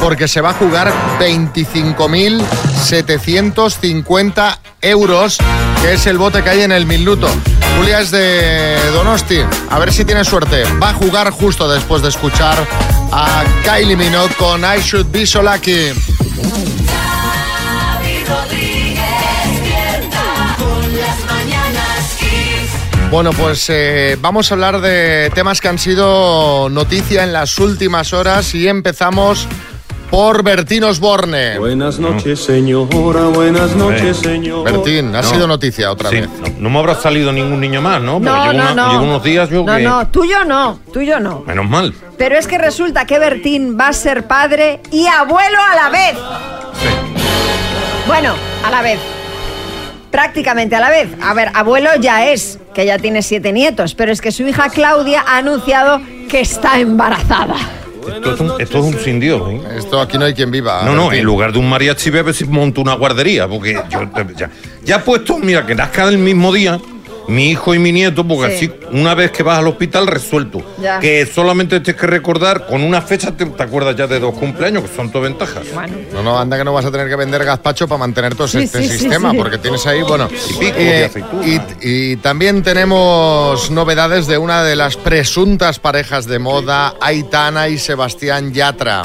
porque se va a jugar 25.750 euros, que es el bote que hay en el minuto. Julia es de Donosti. A ver si tiene suerte. Va a jugar justo después de escuchar a Kylie Minogue con I Should Be So Lucky. Bueno, pues eh, vamos a hablar de temas que han sido noticia en las últimas horas y empezamos por Bertín Osborne. Buenas noches, señora, buenas noches, señor. Bertín, ha No. sido noticia otra Sí, vez. no, no me habrá salido ningún niño más, ¿no? Porque No, llevo, no, una- no. llevo unos días yo No, que... no, tuyo no, tuyo no. Menos mal. Pero es que resulta que Bertín va a ser padre y abuelo a la vez. Bueno, a la vez. Prácticamente a la vez. A ver, abuelo ya es, que ya tiene siete nietos, pero es que su hija Claudia ha anunciado que está embarazada. Esto es un, esto es un sin Dios, ¿eh? Esto aquí no hay quien viva. No, no, en lugar de un mariachi ver si monto una guardería, porque yo ya, ya he puesto, mira, que nazca del mismo día mi hijo y mi nieto, porque Sí. así una vez que vas al hospital resuelto. Ya. Que solamente tienes que recordar con una fecha, te, te acuerdas ya de dos cumpleaños, que son todas ventajas. No, no, anda que no vas a tener que vender gazpacho para mantener todo Sí, este sí, sistema, sí. porque tienes ahí, bueno. Y aceituna. y, y también tenemos novedades de una de las presuntas parejas de moda, Aitana y Sebastián Yatra.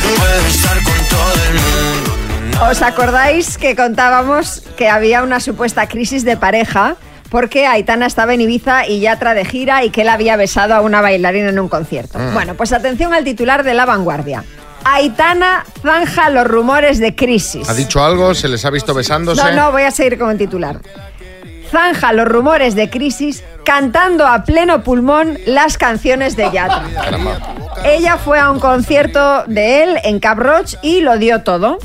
¿Os acordáis que contábamos que había una supuesta crisis de pareja? Porque Aitana estaba en Ibiza y Yatra de gira y que él había besado a una bailarina en un concierto. Mm. Bueno, pues atención al titular de La Vanguardia. Aitana zanja los rumores de crisis. ¿Ha dicho algo? ¿Se les ha visto besándose? No, no, voy a seguir con el titular. Zanja los rumores de crisis cantando a pleno pulmón las canciones de Yatra. Ella fue a un concierto de él en Cap Roach y lo dio todo.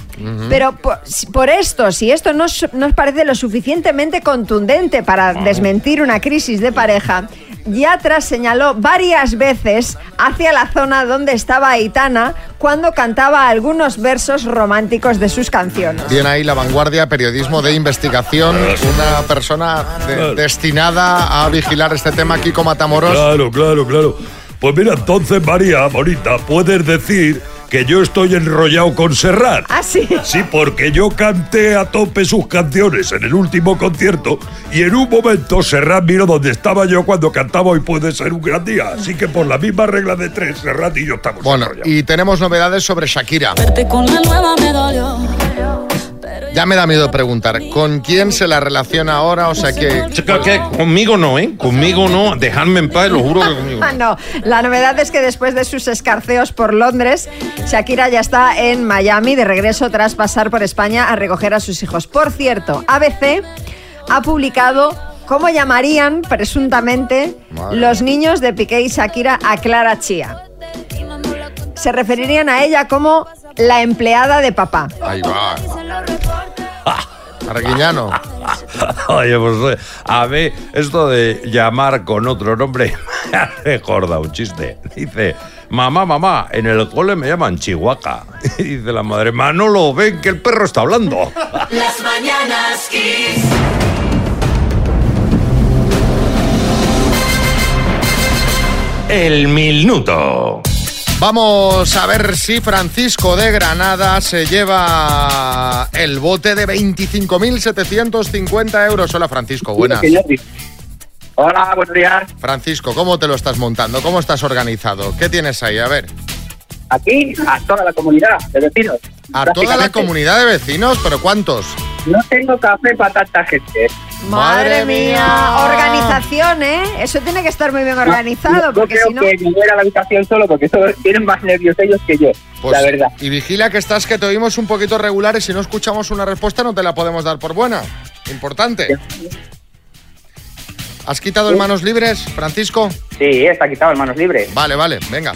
Pero por, por esto, si esto no os, no os parece lo suficientemente contundente para desmentir una crisis de pareja, Yatra señaló varias veces hacia la zona donde estaba Aitana cuando cantaba algunos versos románticos de sus canciones. Bien ahí la vanguardia, periodismo de investigación, una persona de- destinada a vigilar este tema, Kiko Matamoros. Claro, claro, claro. Pues mira, entonces, María, bonita, puedes decir que yo estoy enrollado con Serrat. ¿Ah, sí? Sí, porque yo canté a tope sus canciones en el último concierto y en un momento Serrat miró donde estaba yo cuando cantaba Hoy puede ser un gran día. Así que por la misma regla de tres, Serrat y yo estamos Bueno, enrollados. y tenemos novedades sobre Shakira. Con la nueva me dolió. Ya me da miedo preguntar, ¿con quién se la relaciona ahora? O sea que... Chica, que conmigo no, ¿eh? Conmigo no, dejadme en paz, lo juro que conmigo. Ah, (laughs) no, la novedad es que después de sus escarceos por Londres, Shakira ya está en Miami de regreso tras pasar por España a recoger a sus hijos. Por cierto, ABC ha publicado cómo llamarían presuntamente Madre los niños de Piqué y Shakira a Clara Chía. Se referirían a ella como la empleada de papá. Ahí va. Arguiñano. (laughs) Oye, pues eh, a ver, esto de llamar con otro nombre (laughs) me ha recordado un chiste. Dice, mamá, mamá, en el cole me llaman Chihuahua. Y (laughs) dice la madre, Manolo, ven que el perro está hablando. Las mañanas Kiss. El minuto. Vamos a ver si Francisco de Granada se lleva el bote de 25.750 euros. Hola Francisco, buenas. Hola, buenos días. Francisco, ¿cómo te lo estás montando? ¿Cómo estás organizado? ¿Qué tienes ahí? A ver. Aquí, a toda la comunidad de vecinos. ¿A toda la comunidad de vecinos? ¿Pero cuántos? No tengo café para tanta gente. Madre mía, organización, ¿eh? Eso tiene que estar muy bien organizado, Yo porque creo si no... que voy a la habitación solo porque tienen más nervios ellos que yo, Pues, la verdad. Y vigila que estás, que te oímos un poquito regular y si no escuchamos una respuesta no te la podemos dar por buena. Importante. ¿Has quitado el manos libres, Francisco? Sí, está quitado en manos libres. Vale, vale, venga.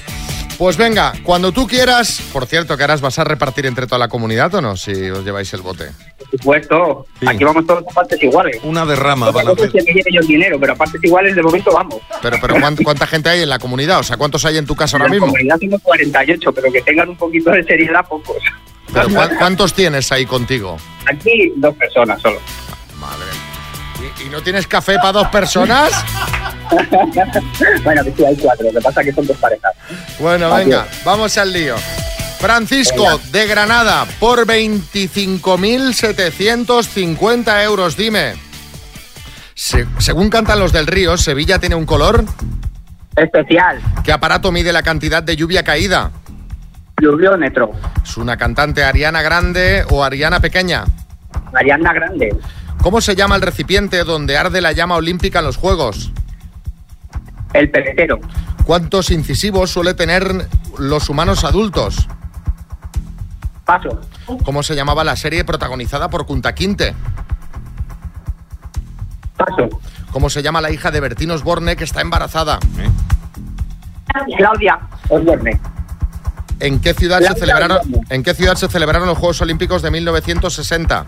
Pues venga, cuando tú quieras, por cierto, que harás vas a repartir entre toda la comunidad o no, si os lleváis el bote. Por supuesto, aquí vamos todos a partes iguales. Una derrama Otra van a cosa es que me lleve yo el dinero, pero a partes iguales de momento vamos. Pero, pero ¿cuánt- ¿cuánta gente hay en la comunidad? O sea, ¿cuántos hay en tu casa ahora En la mismo? comunidad somos 48, pero que tengan un poquito de seriedad, pocos. Pero ¿cuán- ¿Cuántos tienes ahí contigo? Aquí dos personas solo. ¿Y, y no tienes café para dos personas? (laughs) bueno, que sí, hay cuatro, lo que pasa es que son dos parejas. Bueno, Así venga, vamos al lío. Francisco de Granada, por 25.750 euros, dime. Se- según cantan los del río, Sevilla tiene un color especial. ¿Qué aparato mide la cantidad de lluvia caída? Pluviómetro. ¿Es una cantante Ariana Grande o Ariana Pequeña? Ariana Grande. ¿Cómo se llama el recipiente donde arde la llama olímpica en los Juegos? El peletero. ¿Cuántos incisivos suele tener los humanos adultos? Paso. ¿Cómo se llamaba la serie protagonizada por Kunta Quinte? Paso. ¿Cómo se llama la hija de Bertín Osborne que está embarazada? Claudia Osborne. ¿En qué ciudad se celebraron Osborne. en qué ciudad se celebraron los Juegos Olímpicos de 1960?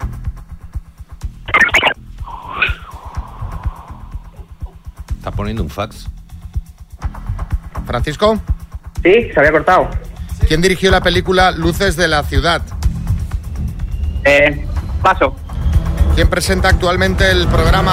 Poniendo un fax. Francisco? Sí, se había cortado. ¿Quién dirigió la película Luces de la ciudad? Eh, paso. ¿Quién presenta actualmente el programa?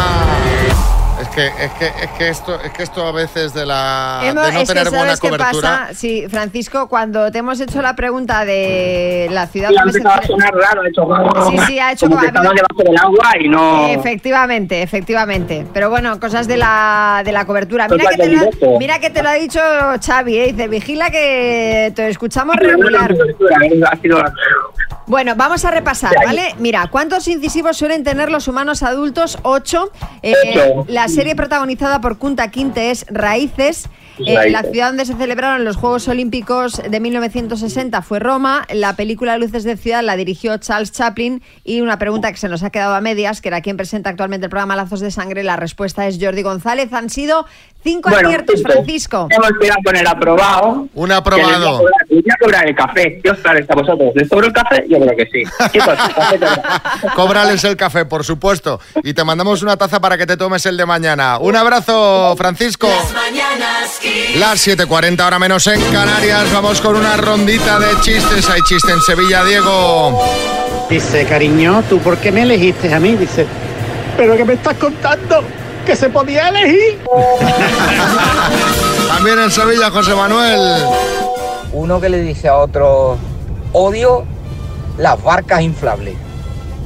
Es que, es que, es que esto, es que esto a veces de la Hemos- de no es que tener buena ¿sabes qué cobertura. pasa? Sí, Francisco, cuando te hemos hecho la pregunta de la ciudad Sí, ha a sonar raro, hecho Sí, sí, ha hecho como que estaba debajo del agua y no... Efectivamente, efectivamente. Pero bueno, cosas de la, de la cobertura. Mira que, te lo, mira que te lo ha dicho Xavi, ¿eh? dice, vigila que te escuchamos regular. ha sido... Bueno, vamos a repasar, ¿vale? Mira, ¿cuántos incisivos suelen tener los humanos adultos? Ocho. Eh. La serie protagonizada por Kunta Quinte es Raíces. Eh, Raíces. la ciudad donde se celebraron los Juegos Olímpicos de 1960 fue Roma. La película Luces de Ciudad la dirigió Charles Chaplin. Y una pregunta que se nos ha quedado a medias, que era quién presenta actualmente el programa Lazos de Sangre. La respuesta es Jordi González. Han sido cinco Bueno, aciertos, cinco. Francisco. Hemos quedado con el aprobado. Un aprobado. Voy a cobrar- el café. ¿Qué os parece a vosotros? ¿Les cobro el café? Yo creo que sí. (laughs) Chicos, café. Cóbrales el café, por supuesto. Y te mandamos una taza para que te tomes el de mañana. Un abrazo, Francisco. Mañanas Kiss. Las 7.40 ahora menos en Canarias. Vamos con una rondita de chistes. Hay chiste en Sevilla, Diego. Dice, cariño, ¿tú por qué me elegiste a mí? Dice, ¿pero qué me estás contando? ¿Que se podía elegir? (laughs) También en Sevilla, José Manuel. Uno que le dice a otro, odio las barcas inflables.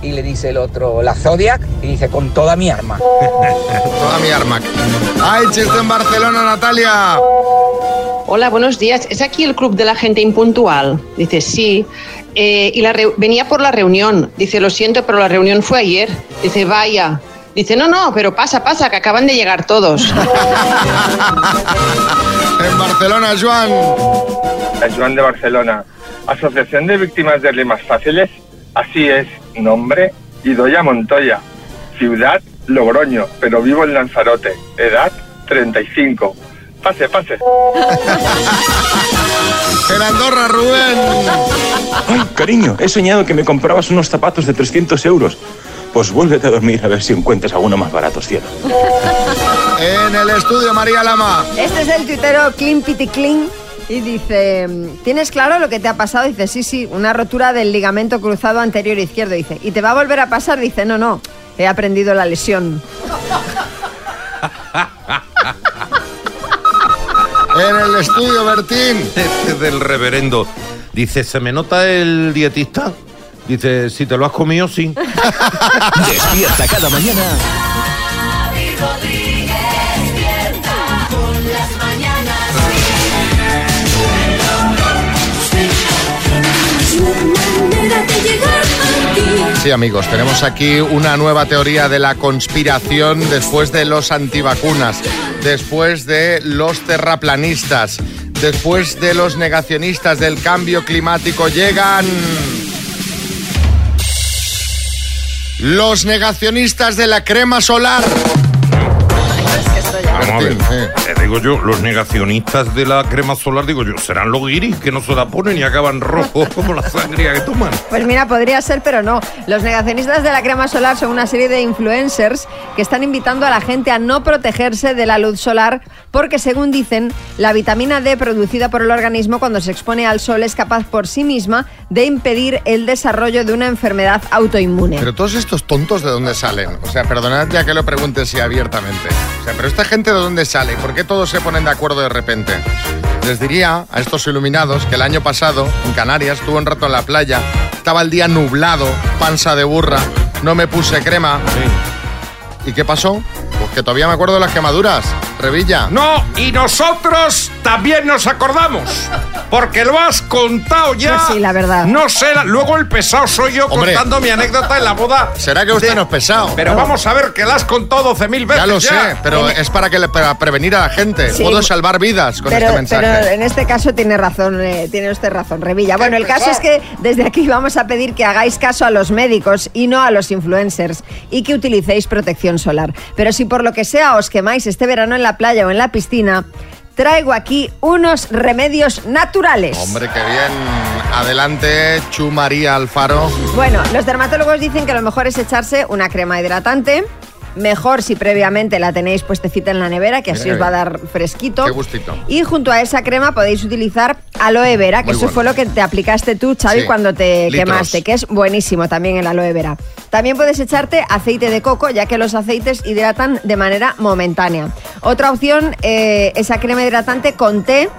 Y le dice el otro, la Zodiac, y dice, con toda mi arma. (laughs) Toda mi arma. Hay chiste en Barcelona, Natalia. Hola, buenos días. ¿Es aquí el club de la gente impuntual? Dice, sí. Eh, y la venía por la reunión. Dice, lo siento, pero la reunión fue ayer. Dice, vaya. Dice, no, no, pero pasa, pasa, que acaban de llegar todos. (laughs) (laughs) En Barcelona, Joan. Joan de Barcelona. Asociación de Víctimas de Rimas Fáciles. Así es. Nombre, Idoya Montoya. Ciudad, Logroño, pero vivo en Lanzarote. Edad, 35. Pase, pase. (laughs) En Andorra, Rubén. Ay, cariño, he soñado que me comprabas unos zapatos de 300 euros. Pues vuélvete a dormir a ver si encuentras alguno más barato, cielo. En el estudio, María Lama. Este es el tuitero Clean Pity Clean Y dice, ¿tienes claro lo que te ha pasado? Dice, sí, sí, una rotura del ligamento cruzado anterior izquierdo. Dice, ¿y te va a volver a pasar? Dice, no, no, he aprendido la lesión. En el estudio, Bertín. Este del reverendo. Dice, ¿se me nota el dietista? Dice, si te lo has comido, sí. (laughs) Despierta cada mañana Sí, amigos, tenemos aquí una nueva teoría de la conspiración después de los antivacunas, después de los terraplanistas, después de los negacionistas del cambio climático. Llegan los negacionistas de la crema solar. Vamos a ver, te digo yo, los negacionistas de la crema solar, digo yo, serán los guiris que no se la ponen y acaban rojos como la sangría que toman. Pues mira, podría ser, pero no. Los negacionistas de la crema solar son una serie de influencers que están invitando a la gente a no protegerse de la luz solar porque, según dicen, la vitamina D producida por el organismo cuando se expone al sol es capaz por sí misma de impedir el desarrollo de una enfermedad autoinmune. Pero todos estos tontos, ¿de dónde salen? O sea, perdonad ya que lo pregunte así abiertamente. O sea, pero esta gente, ¿de dónde sale? ¿Y ¿Por qué todos se ponen de acuerdo de repente? Les diría a estos iluminados que el año pasado, en Canarias, estuve un rato en la playa, estaba el día nublado, panza de burra, no me puse crema. ¿Y qué pasó? Pues que todavía me acuerdo de las quemaduras. Revilla. No, y nosotros también nos acordamos. Porque lo has contado ya. Pues sí, la verdad. No sé, la- luego el pesado soy yo Hombre. contando mi anécdota en la boda. ¿Será que usted de- no es pesado? Pero No. vamos a ver que la has contado 12.000 veces. Ya lo sé, pero es para que le- para prevenir a la gente. Sí. Puedo salvar vidas con pero, este mensaje. pero en este caso tiene razón, eh, tiene usted razón, Revilla. Bueno, el caso es que desde aquí vamos a pedir que hagáis caso a los médicos y no a los influencers y que utilicéis protección solar. Pero si por lo que sea os quemáis este verano en la playa o en la piscina, traigo aquí unos remedios naturales. Hombre, qué bien. Adelante, Chu María Alfaro. Bueno, los dermatólogos dicen que lo mejor es echarse una crema hidratante. Mejor si previamente la tenéis puestecita en la nevera, que así os va a dar fresquito. Qué gustito. Y junto a esa crema podéis utilizar aloe vera, que Muy eso bueno. fue lo que te aplicaste tú, Xavi, Sí, cuando te litros. quemaste, que es buenísimo también el aloe vera. También puedes echarte aceite de coco, ya que los aceites hidratan de manera momentánea. Otra opción, eh, esa crema hidratante con té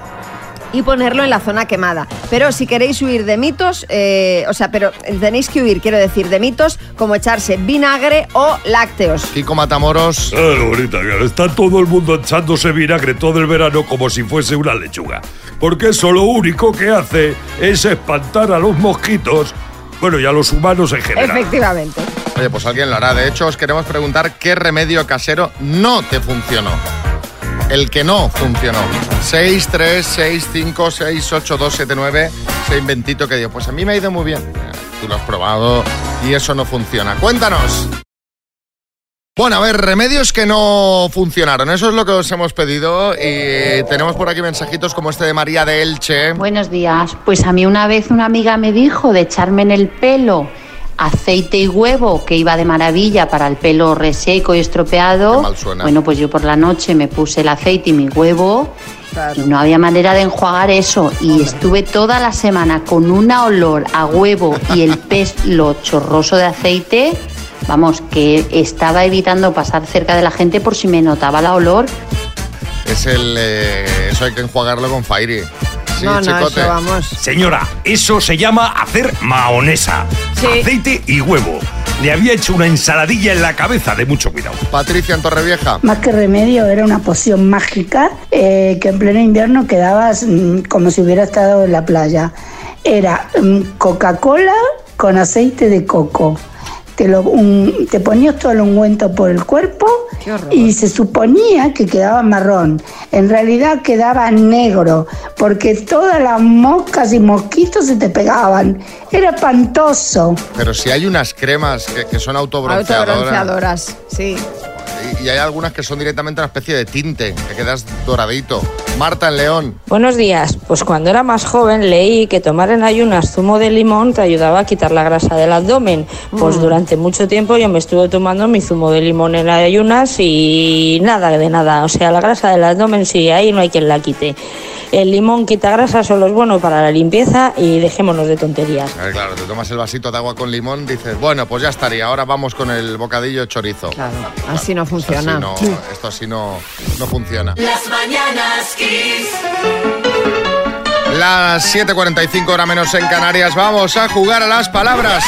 y ponerlo en la zona quemada. Pero si queréis huir de mitos, eh, o sea, pero tenéis que huir, quiero decir, de mitos como echarse vinagre o lácteos. Kiko Matamoros. Claro, bonita, claro. Está todo el mundo echándose vinagre todo el verano como si fuese una lechuga. Porque eso lo único que hace es espantar a los mosquitos, bueno, y a los humanos en general. Efectivamente. Oye, pues alguien lo hará. De hecho, os queremos preguntar qué remedio casero no te funcionó. El que no funcionó. 6, 3, 6, 5, 6, 8, 2, 7, 9. Ese inventito que digo, pues a mí me ha ido muy bien. Tú lo has probado y eso no funciona. Cuéntanos. Bueno, a ver, remedios que no funcionaron. Eso es lo que os hemos pedido y tenemos por aquí mensajitos como este de María de Elche. Buenos días. Pues a mí una vez una amiga me dijo de echarme en el pelo aceite y huevo, que iba de maravilla para el pelo reseco y estropeado. Qué mal suena. Bueno, pues yo por la noche me puse el aceite y mi huevo y no había manera de enjuagar eso. Y estuve toda la semana con una olor a huevo y el (laughs) pelo chorroso de aceite. Vamos, que estaba evitando pasar cerca de la gente por si me notaba la olor. Es el. eh, eso hay que enjuagarlo con Fairy. Sí, no, no, chicote. eso vamos. Señora, eso se llama hacer mahonesa. Sí. Aceite y huevo. Le había hecho una ensaladilla en la cabeza de mucho cuidado. Patricia en Torrevieja. Más que remedio, era una poción mágica eh, que en pleno invierno quedabas mm, como si hubiera estado en la playa. Era mm, Coca-Cola con aceite de coco. Te, lo, un- te ponías todo el ungüento por el cuerpo y se suponía que quedaba marrón. En realidad quedaba negro porque todas las moscas y mosquitos se te pegaban. Era espantoso. Pero si hay unas cremas que, que son autobronceadoras. Autobronceadoras, sí. Y, y hay algunas que son directamente una especie de tinte, que quedas doradito. Marta en León. Buenos días. Pues cuando era más joven leí que tomar en ayunas zumo de limón te ayudaba a quitar la grasa del abdomen. Pues Mm. durante mucho tiempo yo me estuve tomando mi zumo de limón en ayunas y nada de nada. O sea, la grasa del abdomen sí, ahí no hay quien la quite. El limón quita grasa, solo es bueno para la limpieza y dejémonos de tonterías. A ver, claro, te tomas el vasito de agua con limón, dices, bueno, pues ya estaría, ahora vamos con el bocadillo chorizo. Claro, Así no funciona. Así no, esto así no, no funciona. Las mañanas Kiss. Las 7.45 hora menos en Canarias, vamos a jugar a las palabras.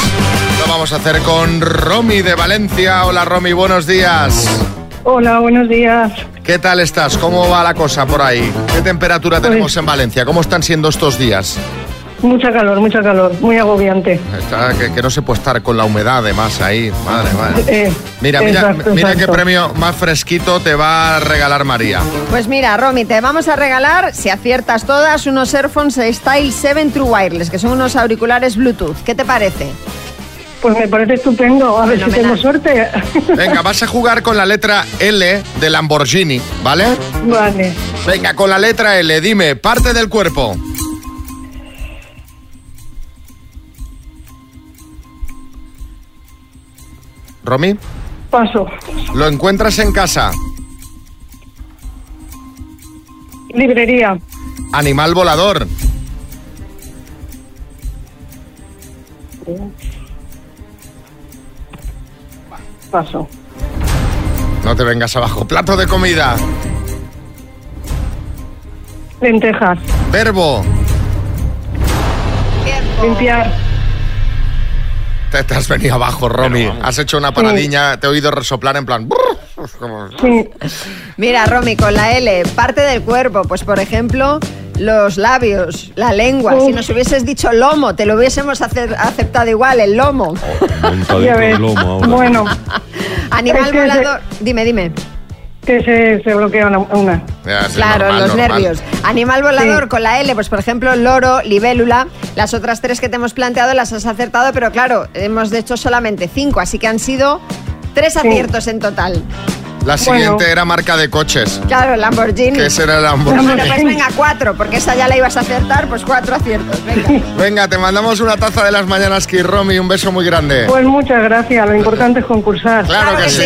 Lo vamos a hacer con Romy de Valencia. Hola Romy, buenos días. Hola, buenos días. ¿Qué tal estás? ¿Cómo va la cosa por ahí? ¿Qué temperatura tenemos en Valencia? ¿Cómo están siendo estos días? Mucha calor, mucha calor, muy agobiante. Está, que, que no se puede estar con la humedad además ahí. Madre, madre. Eh, Mira, mira, exacto, mira qué exacto. premio más fresquito te va a regalar María. Pues mira, Romy, te vamos a regalar, si aciertas todas, unos Airphones Style 7 True Wireless, que son unos auriculares Bluetooth. ¿Qué te parece? Pues me parece estupendo, a ver si tengo suerte. Venga, vas a jugar con la letra L de Lamborghini, ¿vale? Vale. Venga, con la letra L, dime, parte del cuerpo. Romy, Paso. lo encuentras en casa. Librería. Animal volador. Paso. No te vengas abajo. Plato de comida. Lentejas. Verbo. Limpiar. Te, te has venido abajo, Romy. Has hecho una paradiña, te he oído resoplar en plan. como- Mira, Romy, con la L, parte del cuerpo, pues por ejemplo, los labios, la lengua. Si nos hubieses dicho lomo, te lo hubiésemos ace- aceptado igual, el lomo. Ya ves. Bueno, (laughs) Animal Es que volador. Dime, dime. que se, se bloquea una. una. Ya, sí, Claro, normal, los normal. nervios. Animal volador con la L, pues por ejemplo, loro, libélula. Las otras tres que te hemos planteado las has acertado, pero claro, hemos hecho solamente cinco, así que han sido tres aciertos en total. La siguiente era marca de coches. Claro, Lamborghini. Que ese era el Lamborghini. Bueno, pues venga, cuatro, porque esa ya la ibas a acertar, pues cuatro aciertos. Venga. (laughs) Venga, te mandamos una taza de las mañanas, Kiss Romy. Un beso muy grande. Pues muchas gracias, lo importante es concursar. Claro que sí.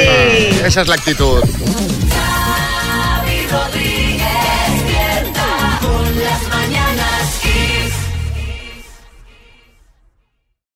Esa es la actitud.